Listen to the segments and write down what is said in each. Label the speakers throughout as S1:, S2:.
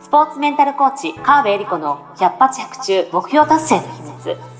S1: スポーツメンタルコーチ川辺恵理子の百発百中目標達成の秘密。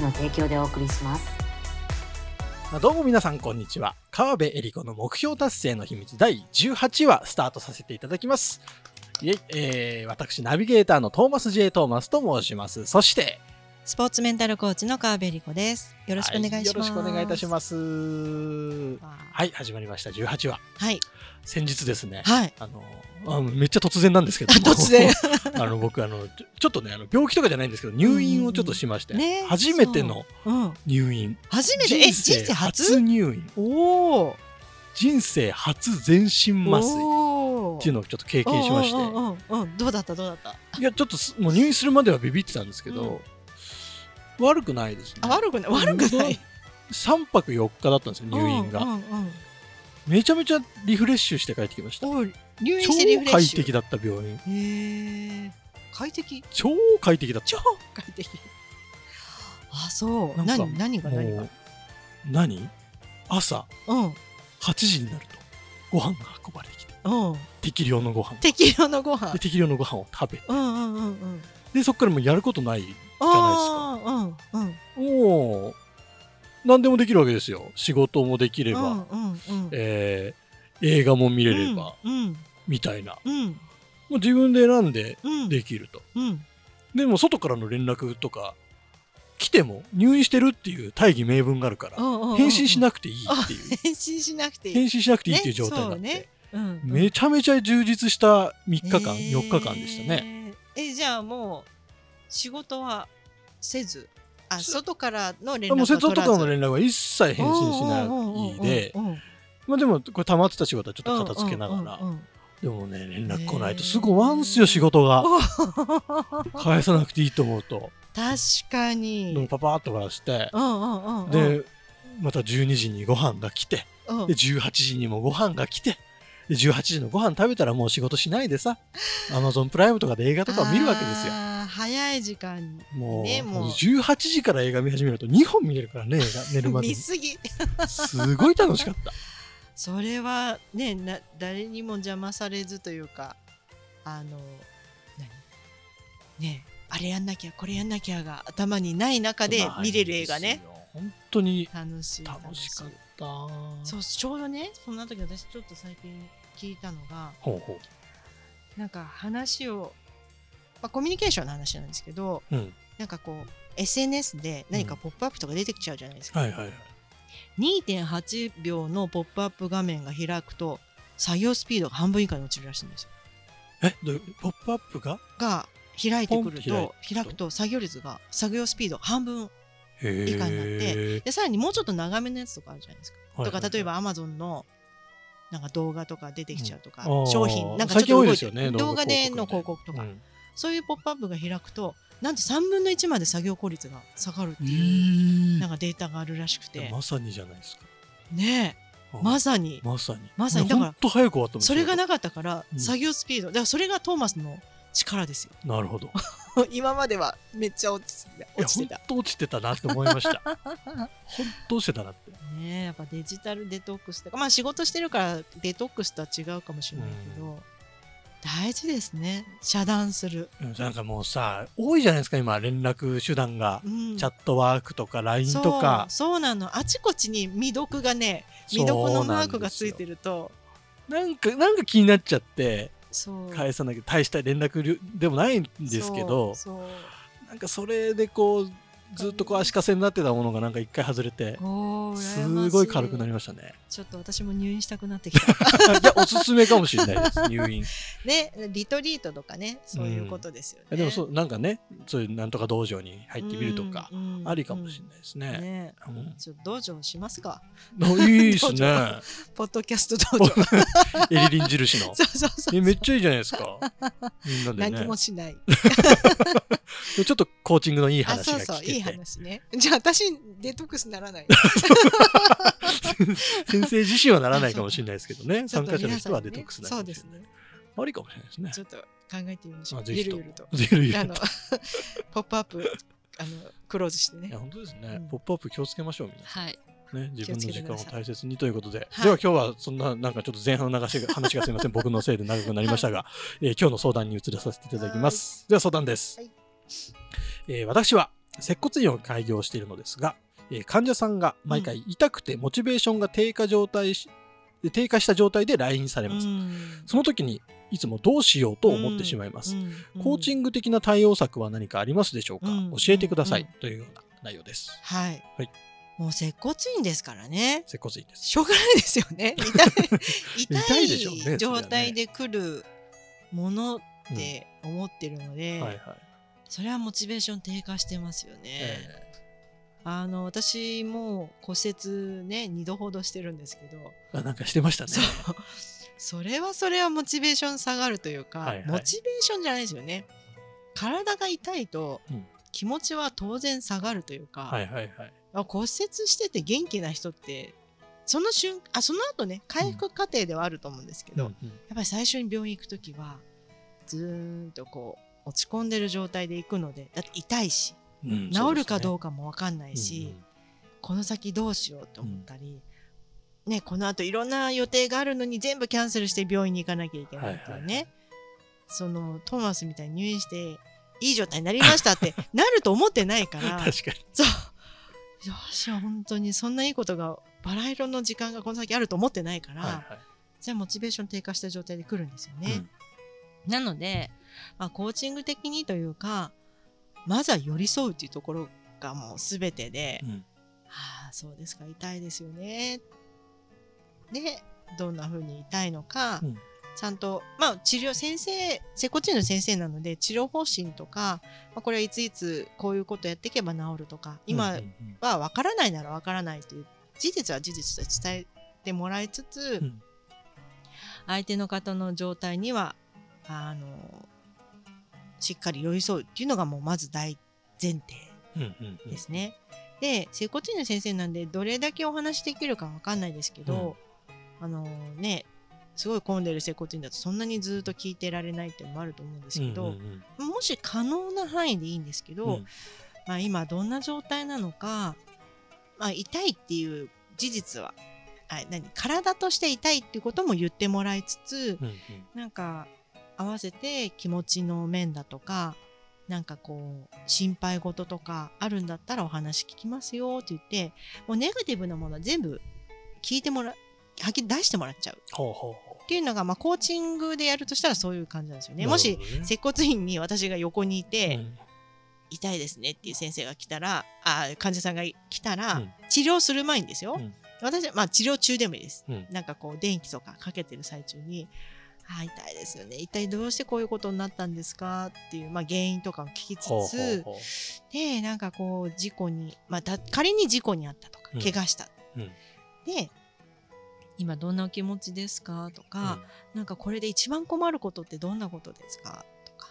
S1: の提供でお送りします。
S2: どうも皆さんこんにちは。川辺恵理子の目標達成の秘密第18話スタートさせていただきます。いえ、えー、私ナビゲーターのトーマス J. トーマスと申します。そして、
S3: スポーツメンタルコーチの川辺理子です。よろしくお願いします。はい、よろしく
S2: お願いいたします。はい、始まりました。18話。
S3: はい。
S2: 先日ですね。
S3: はい。
S2: あの、あめっちゃ突然なんですけど。
S3: 突然。
S2: あの僕あのちょっとねあの病気とかじゃないんですけど入院をちょっとしまして、ね、初めての入院、
S3: 初めて？
S2: 人生初？入院。
S3: おお
S2: 人生初全身麻酔。っていうのをちょっと経験しまして。
S3: どうだった？どうだった？
S2: いやちょっともう入院するまではビビってたんですけど、悪くないですね。
S3: あ悪くない。悪くない。
S2: 3泊4日だったんですよ入院が、うんうんうん、めちゃめちゃリフレッシュして帰ってきました。入
S3: 院してリフレッ
S2: シュ。超快適だった病院。
S3: へえ快適？
S2: 超快適だった。
S3: 超快適。あそう。何何が何が？
S2: 何？朝、
S3: うん、
S2: 8時になるとご飯が運ばれてきて、
S3: うん、
S2: 適量のご飯。
S3: 適量のご飯。
S2: で適量のご飯を食べて、
S3: うんうんうんうん、
S2: でそこからもうやることないじゃないですか。うんうん、お何でもできるわけですよ。仕事もできれば、うんうんうん、えー、映画も見れれば、うんうん、みたいな、
S3: うん、も
S2: う自分で選んでできると。
S3: うん、
S2: でも外からの連絡とか来ても入院してるっていう大義名分があるから返信しなくていいっていう。
S3: 返信しなくていい。
S2: 返信しなくていいっていう状態になって、ねうんうん、めちゃめちゃ充実した3日間、えー、4日間でしたね。
S3: えじゃあもう仕事はせずあ外からの連絡
S2: は外からの連絡は一切返信しないで。まあでもこれ溜まってた仕事はちょっと片付けながら。でもね連絡来ないとすぐ終わんすよ仕事が。返さなくていいと思うと。
S3: 確かに。
S2: でもパパッと終わらせてでまた12時にご飯が来て。で18時にもご飯が来て。で18時のご飯食べたらもう仕事しないでさ。アマゾンプライムとかで映画とかを見るわけですよ。
S3: 早い時間に、
S2: もうねもう。18時から映画見始めると2本見れるからね 寝るまで
S3: 見すぎ。
S2: すごい楽しかった。
S3: それはねな誰にも邪魔されずというかあの何？ねあれやんなきゃこれやんなきゃが頭にない中で見れる映画ね。
S2: 本当に
S3: 楽しい
S2: 楽しかった。
S3: そうちょうどねそんな時私ちょっと最近聞いたのがなんか話をまあ、コミュニケーションの話なんですけど、
S2: うん、
S3: なんかこう SNS で何かポップアップとか出てきちゃうじゃないですか、
S2: はいはい、
S3: 2.8秒のポップアップ画面が開くと作業スピードが半分以下に落ちるらしいんですよ。
S2: えどうポップアップが？
S3: が開いてくると開くと作業率が作業スピード半分以下になってでさらにもうちょっと長めのやつとかあるじゃないですか、はいはいはい、とか例えばアマゾンのなんか動画とか出てきちゃうとか、うん、商品なんかちょっと動いて、ね、動画での広告とか、うん、そういうポップアップが開くとなんと3分の1まで作業効率が下がるっていうなんかデータがあるらしくて。
S2: まさにじゃないですか。
S3: ねえ。まさに。
S2: まさに。
S3: まさに。
S2: だから早く終わった
S3: それがなかったから、作業スピード。だからそれがトーマスの力ですよ。
S2: なるほど。
S3: 今まではめっちゃ落ち落ちてた。
S2: 本当落ちてたなって思いました。本当落ちてたなって。
S3: ねやっぱデジタルデトックスとかまあ仕事してるからデトックスとは違うかもしれないけど、うん大事ですね。遮断する。
S2: なんかもうさ多いじゃないですか今連絡手段が、うん、チャットワークとか LINE とか。
S3: そうなの。あちこちに未読がね未読のマークがついてると。
S2: なんかなんか気になっちゃって返さなきゃ大した連絡でもないんですけど。なんかそれでこうずっとこう足かせになってたものがなんか一回外れてすごい軽くなりましたね。
S3: ちょっと私も入院したくなってきた。
S2: いやおすすめかもしれないです 入院。
S3: ねリトリートとかねそういうことですよね、うん、
S2: でもそうなんかねそういうなんとか道場に入ってみるとか、ありかもしれないですね。ね、
S3: うん、ちょっと道場しますか？
S2: いいですね。
S3: ポッドキャスト道場。
S2: エリリン印の。
S3: そうそうそう
S2: めっちゃいいじゃないですか。みんなで、ね、
S3: 何もしない。
S2: ちょっとコーチングのいい話が聞けてそうそう
S3: いい話ね。じゃあ私デトックスならない。
S2: 先生自身はならないかもしれないですけどね。参加者の人はデトックスなる
S3: そうですね。
S2: ありかもしれないですね。
S3: ちょっと考えてみましょう。ゆるゆると。
S2: ゆるゆる
S3: あのポップアップあのクローズしてね。
S2: いや本当ですね、ポップアップ気をつけましょうみん。な
S3: はい。
S2: ね、自分の時間を大切にということで、では今日はそんななんかちょっと前半の流し話がすみません。僕のせいで長くなりましたが、えー、今日の相談に移らさせていただきます。では相談です、はい、えー、私は接骨院を開業しているのですが、えー、患者さんが毎回痛くてモチベーションが低下状態し低下した状態で来院されます、その時にいつもどうしようと思ってしまいます、コーチング的な対応策は何かありますでしょうか、教えてください、というような内容です。
S3: はい、はい。もう接骨院ですからね。
S2: 接骨院です。
S3: しょうがないですよね。痛い痛い状態で来るものって思ってるので、はいはい、それはモチベーション低下してますよね。えー、あの私も骨折ね2度ほどしてるんですけど。
S2: あなんかしてましたね。
S3: それはそれはモチベーション下がるというか、はいはい、モチベーションじゃないですよね。体が痛いと気持ちは当然下がるというか、はいはいはい、骨折してて元気な人ってその瞬あその後ね回復過程ではあると思うんですけど、うんうん、やっぱり最初に病院行く時はずーんとこう落ち込んでる状態で行くのでだって痛いし、うん、治るかどうかも分かんないし、うんうん、この先どうしようと思ったり、うん、ね、この後いろんな予定があるのに全部キャンセルして病院に行かなきゃいけないっていうね、はいはい、そのトーマスみたいに入院していい状態になりましたってなると思ってないから
S2: 確かに。
S3: そう。よし本当にそんないいことがバラ色の時間がこの先あると思ってないから、はいはい、じゃあモチベーション低下した状態で来るんですよね。うん、なので、まあ、コーチング的にというかまずは寄り添うっていうところがもう全てで、うん、はあそうですか痛いですよね。でどんな風に痛いのか、うん、ちゃんと、まあ、治療、先生、接骨院の先生なので、治療方針とか、まあ、これはいついつこういうことやっていけば治るとか、今は分からないなら分からないという、事実は事実と伝えてもらいつつ、うん、相手の方の状態には、あの、しっかり寄り添うっていうのがもうまず大前提ですね。で、接骨院の先生なんで、どれだけお話できるか分かんないですけど、うん、あのね、すごい混んでる接骨院だとそんなにずっと聞いてられないっていうのもあると思うんですけど、うんうん、もし可能な範囲でいいんですけど、うん、まあ、今どんな状態なのか、まあ、痛いっていう事実はあ何？体として痛いっていうことも言ってもらいつつ、うんうん、なんか合わせて気持ちの面だとかなんかこう心配事とかあるんだったらお話聞きますよって言ってもうネガティブなものは全部聞いてもらはっきり出してもらっちゃう。ほうほうっていうのが、まあ、コーチングでやるとしたらそういう感じなんですよね。ね。もし接骨院に私が横にいて、うん、痛いですねっていう先生が来たらあ患者さんが来たら、うん、治療する前にですよ、うん、私は、まあ、治療中でもいいです、なんかこう電気とかかけてる最中にあ痛いですよね。一体どうしてこういうことになったんですかっていう、まあ、原因とかを聞きつつでなんかこう事故に、まあ、仮に事故にあったとか、怪我した、で今どんなお気持ちですかとか、うん、なんかこれで一番困ることってどんなことですかとか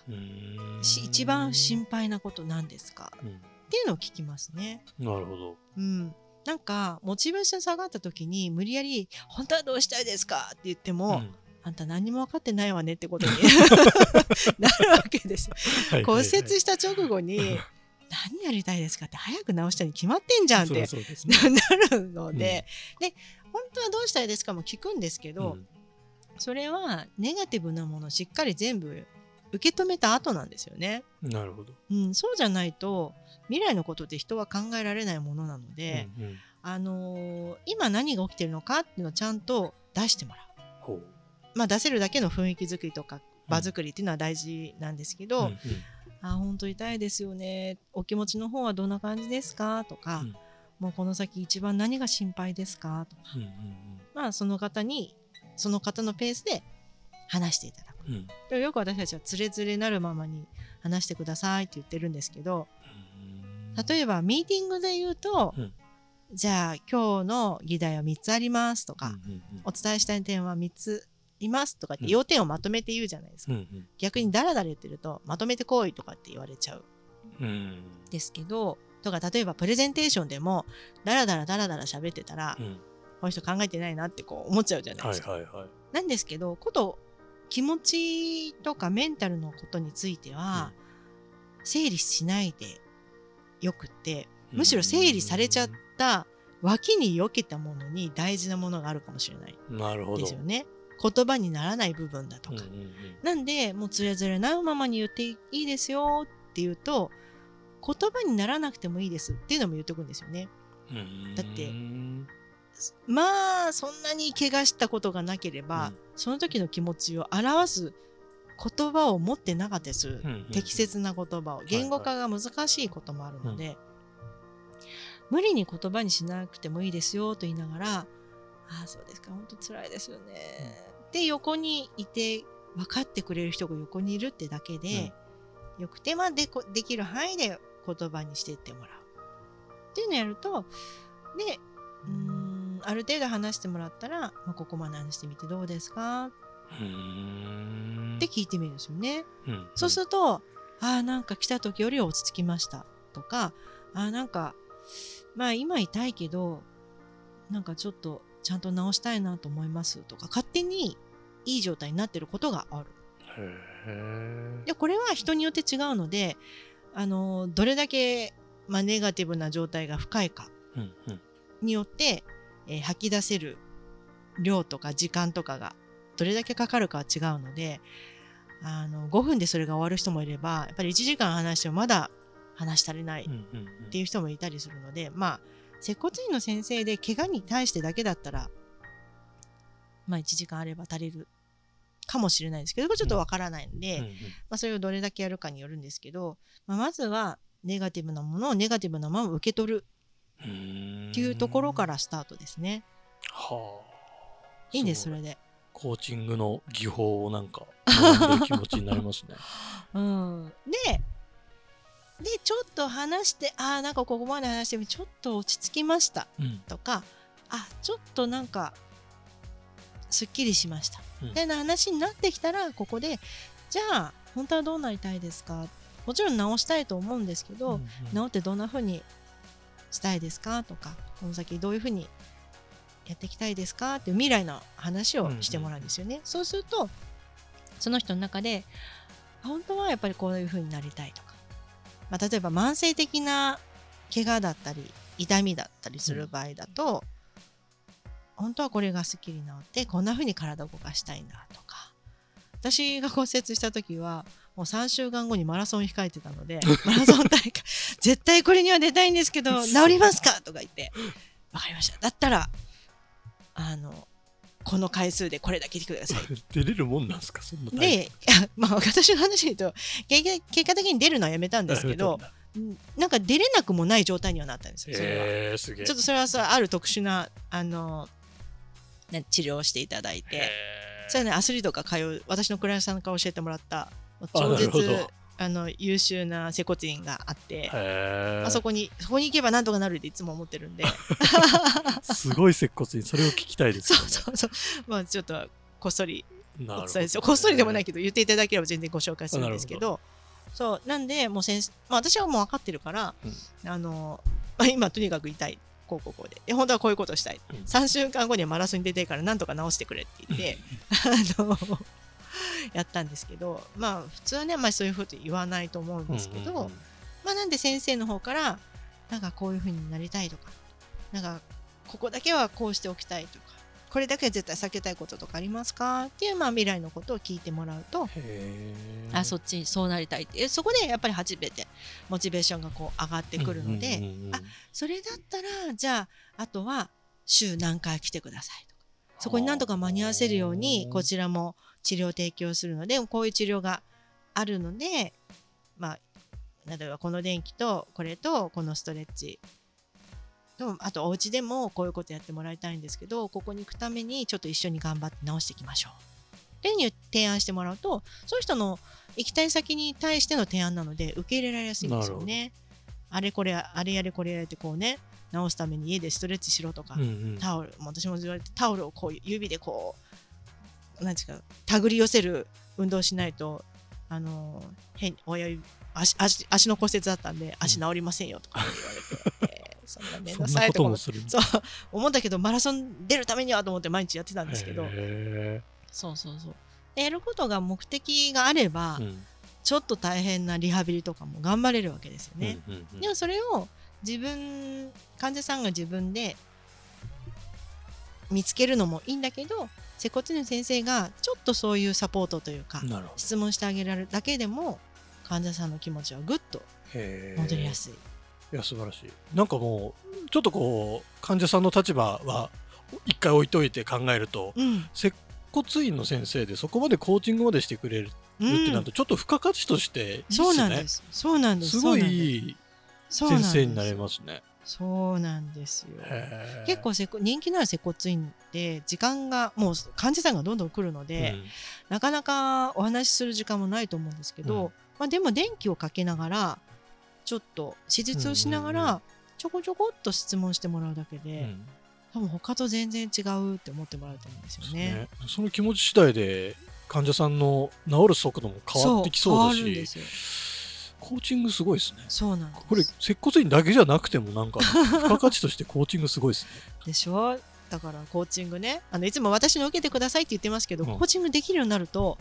S3: 一番心配なことなんですか、うん、っていうのを聞きますね。
S2: なるほど、
S3: うん、なんかモチベーション下がった時に無理やり「本当はどうしたいですか?」って言っても、うん、あんた何も分かってないわねってことに なるわけですよ。骨折した直後に 何やりたいですかって早く治したに決まってんじゃんって、ね、なるので、うん、で本当はどうしたいですかも聞くんですけど、うん、それはネガティブなものをしっかり全部受け止めた後なんですよね。
S2: なるほど、
S3: うん、そうじゃないと未来のことって人は考えられないものなので、うんうん、あのー、今何が起きてるのかっていうのをちゃんと出してもらう。まあ、出せるだけの雰囲気作りとか場作りっていうのは大事なんですけど、うんうん、あ本当痛いですよね。お気持ちの方はどんな感じですか？とか、うん、もうこの先一番何が心配ですか？とか、うんうんうん、まあその方にその方のペースで話していただく、うん、よく私たちはつれづれなるままに話してくださいって言ってるんですけど、例えばミーティングで言うと、うん、じゃあ今日の議題は3つありますとか、うんうんうん、お伝えしたい点は3ついますとかって要点をまとめて言うじゃないですか、うんうん、逆にダラダラ言ってるとまとめてこいとかって言われちゃう、うん、ですけどとか例えばプレゼンテーションでもダラダラダラダラ喋ってたら、うん、この人考えてないなってこう思っちゃうじゃないですか、はいはいはい、なんですけどこと気持ちとかメンタルのことについては、うん、整理しないでよくってむしろ整理されちゃった脇に避けたものに大事なものがあるかもしれない。なるほど。ですよね。言葉にならない部分だとか。うんうんうん、なんでもうつれづれなうままに言っていいですよって言うと言葉にならなくてもいいですっていうのも言っとくんですよね。だってまあそんなに怪我したことがなければ、うん、その時の気持ちを表す言葉を持ってなかったです、うんうん、適切な言葉を。言語化が難しいこともあるので、はいはい、無理に言葉にしなくてもいいですよと言いながらああそうですか。本当辛いですよね、うん、で横にいて分かってくれる人が横にいるってだけで、うん、よくてまあでできる範囲で言葉にしていってもらう。っていうのをやるとでうんある程度話してもらったら、まあ、ここまで話してみてどうですか？って聞いてみるんですよね。うん、そうすると、ああ、なんか来た時より落ち着きました。とか、ああ、なんか、まあ今痛いけど、なんかちょっとちゃんと直したいなと思いますとか、勝手にいい状態になってることがある。でこれは人によって違うので、あのどれだけ、まあ、ネガティブな状態が深いかによって、うんうん、えー、吐き出せる量とか時間とかがどれだけかかるかは違うのであの5分でそれが終わる人もいればやっぱり1時間話してもまだ話し足りないっていう人もいたりするので、まあ接骨院の先生で怪我に対してだけだったらまあ1時間あれば足りるかもしれないですけどこれちょっとわからないので、うんうん、まあ、それをどれだけやるかによるんですけど、まあ、まずはネガティブなものをネガティブなまま受け取るっていうところからスタートですね。はあ、いいんですそれで。
S2: コーチングの技法をなんか気持ちになりますね。
S3: うん、ででちょっと話してああなんかここまで話してみちょっと落ち着きました、うん、とかあちょっとなんかすっきりしました、うん、みたいな話になってきたらここでじゃあ本当はどうなりたいですか？もちろん直したいと思うんですけど、うんうん、直ってどんな風にしたいですか？とかこの先どういう風にやっていきたいですか？っていう未来の話をしてもらうんですよね。うんうん、そうするとその人の中で本当はやっぱりこういうふうになりたいとか、まあ、例えば慢性的な怪我だったり痛みだったりする場合だと、うん、本当はこれがすっきり治ってこんなふうに体を動かしたいんだとか。私が骨折した時はもう3週間後にマラソン控えてたので マラソン大会絶対これには出たいんですけど治りますか？とか言って。分かりました。だったらあのこの回数でこれだけ来てください。
S2: 出れるもんなんですか？そんな
S3: で、まあ、私の話で言うと結果的に出るのはやめたんですけどなんか出れなくもない状態にはなったんですよ。それは。ちょっとそれはさある特殊なあの治療をしていただいてそれはねアスリートが通う私のクライアントさんから教えてもらった超絶あの優秀な接骨院があってあそこにそこに行けばなんとかなるっていつも思ってるんで。
S2: すごい接骨院それを聞きたいです
S3: ね。そうそうそう。まあちょっとこっそりお伝えですよ、こっそりでもないけど言っていただければ全然ご紹介するんですけど。そう。なんでもう先生、まあ、私はもう分かってるから、うん、あの、まあ、今とにかく言いこうこうこうで本当はこういうことしたい、うん、3週間後にはマラソンに出てからなんとか直してくれって言って。あの やったんですけどまあ普通はねあんまりそういうふうに言わないと思うんですけど、うんうんうん、まあなんで先生の方からなんかこういうふうになりたいとかなんかここだけはこうしておきたいとかこれだけは絶対避けたいこととかありますか？っていう、まあ、未来のことを聞いてもらうとあそっちそうなりたいってそこでやっぱり初めてモチベーションがこう上がってくるので、うんうんうんうん、あそれだったらじゃああとは週何回来てくださいとかそこになんとか間に合わせるようにこちらも治療を提供するのでこういう治療があるので、まあ、例えばこの電気とこれとこのストレッチ。あとお家でもこういうことやってもらいたいんですけどここに行くためにちょっと一緒に頑張って直していきましょう。っていう提案してもらうとそういう人の行きたい先に対しての提案なので受け入れられやすいんですよね。あれこれあれやれこれやれってこうね直すために家でストレッチしろとか、うんうん、タオル私も言われてタオルをこう指でこう何ですか手繰り寄せる運動しないとあの変親指足足足の骨折だったんで足治りませんよとか言われて、えー、そんな面倒くさいとかそう思ったけどマラソン出るためにはと思って毎日やってたんですけど。そうそうそう。やることが目的があれば、うん、ちょっと大変なリハビリとかも頑張れるわけですよね、うんうんうん、でもそれを自分患者さんが自分で見つけるのもいいんだけど接骨院の先生がちょっとそういうサポートというか質問してあげられるだけでも患者さんの気持ちはぐっと戻りやすい。
S2: いや素晴らしいなんかもうちょっとこう患者さんの立場は一回置いといて考えると、うん、接骨院の先生でそこまでコーチングまでしてくれるってなると、ちょっと付加価値としていいっすね。そうなんです。
S3: そうなんです。
S2: すごいいい先生になれますね。
S3: そうなんですよ。結構せ人気のある接骨院って時間がもう患者さんがどんどん来るので、うん、なかなかお話しする時間もないと思うんですけど、うん、まあ、でも電気をかけながらちょっと手術をしながらちょこちょこっと質問してもらうだけで、うん、多分他と全然違うって思ってもらえると思うんですよね。ね
S2: その気持ち次第で患者さんの治る速度も変わってきそうだし。コーチングすごいですね。
S3: そうなん
S2: これ接骨院だけじゃなくてもなんか 付加価値としてコーチングすごいですね。
S3: でしょ？だからコーチングねあのいつも私の受けてくださいって言ってますけど、うん、コーチングできるようになると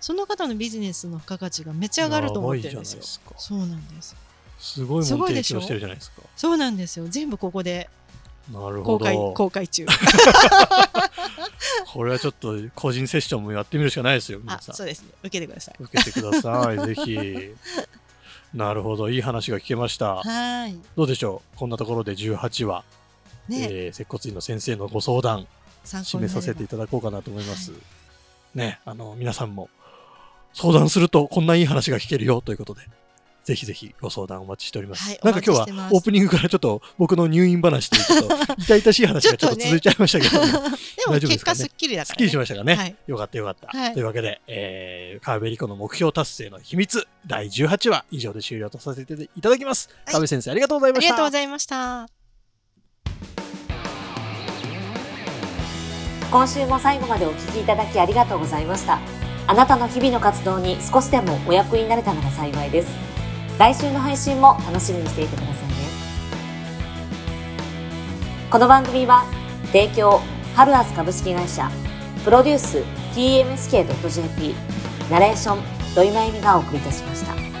S3: その方のビジネスの付加価値がめっちゃ上がると思ってるんですよ。すそうなんです。
S2: すごいもの提供してるじゃないですか。
S3: そうなんですよ。全部ここで
S2: なるほど公開
S3: 公開中。
S2: これはちょっと個人セッションもやってみるしかないですよ。皆
S3: さん。そうですね。受けてください。
S2: 受けてください。ぜひ。なるほど。いい話が聞けました。
S3: はい。
S2: どうでしょう？こんなところで18話、ね。えー、接骨院の先生のご相談締めさせていただこうかなと思います、はい、ねあの皆さんも相談するとこんないい話が聞けるよということでぜひぜひご相談お待ちしております。はい、なんか今日はオープニングからちょっと僕の入院話というと 痛々しい話がちょっと続いちゃいましたけど、ね、
S3: 大丈夫ですか、ね、すっきりだから、ね、
S2: すっきりしましたかね？はい、よかったよかった。はい、というわけで、えー、川辺理子の目標達成の秘密第18話以上で終了とさせていただきます。川辺先生ありがとうございました。
S3: ありがとうございました。
S1: 今週も最後までお聞きいただきありがとうございました。あなたの日々の活動に少しでもお役になれたなら幸いです。来週の配信も楽しみにしていてくださいねこの番組は提供ハルアス株式会社プロデュース TMSK.jp ナレーション土井真由美がお送りいたしました。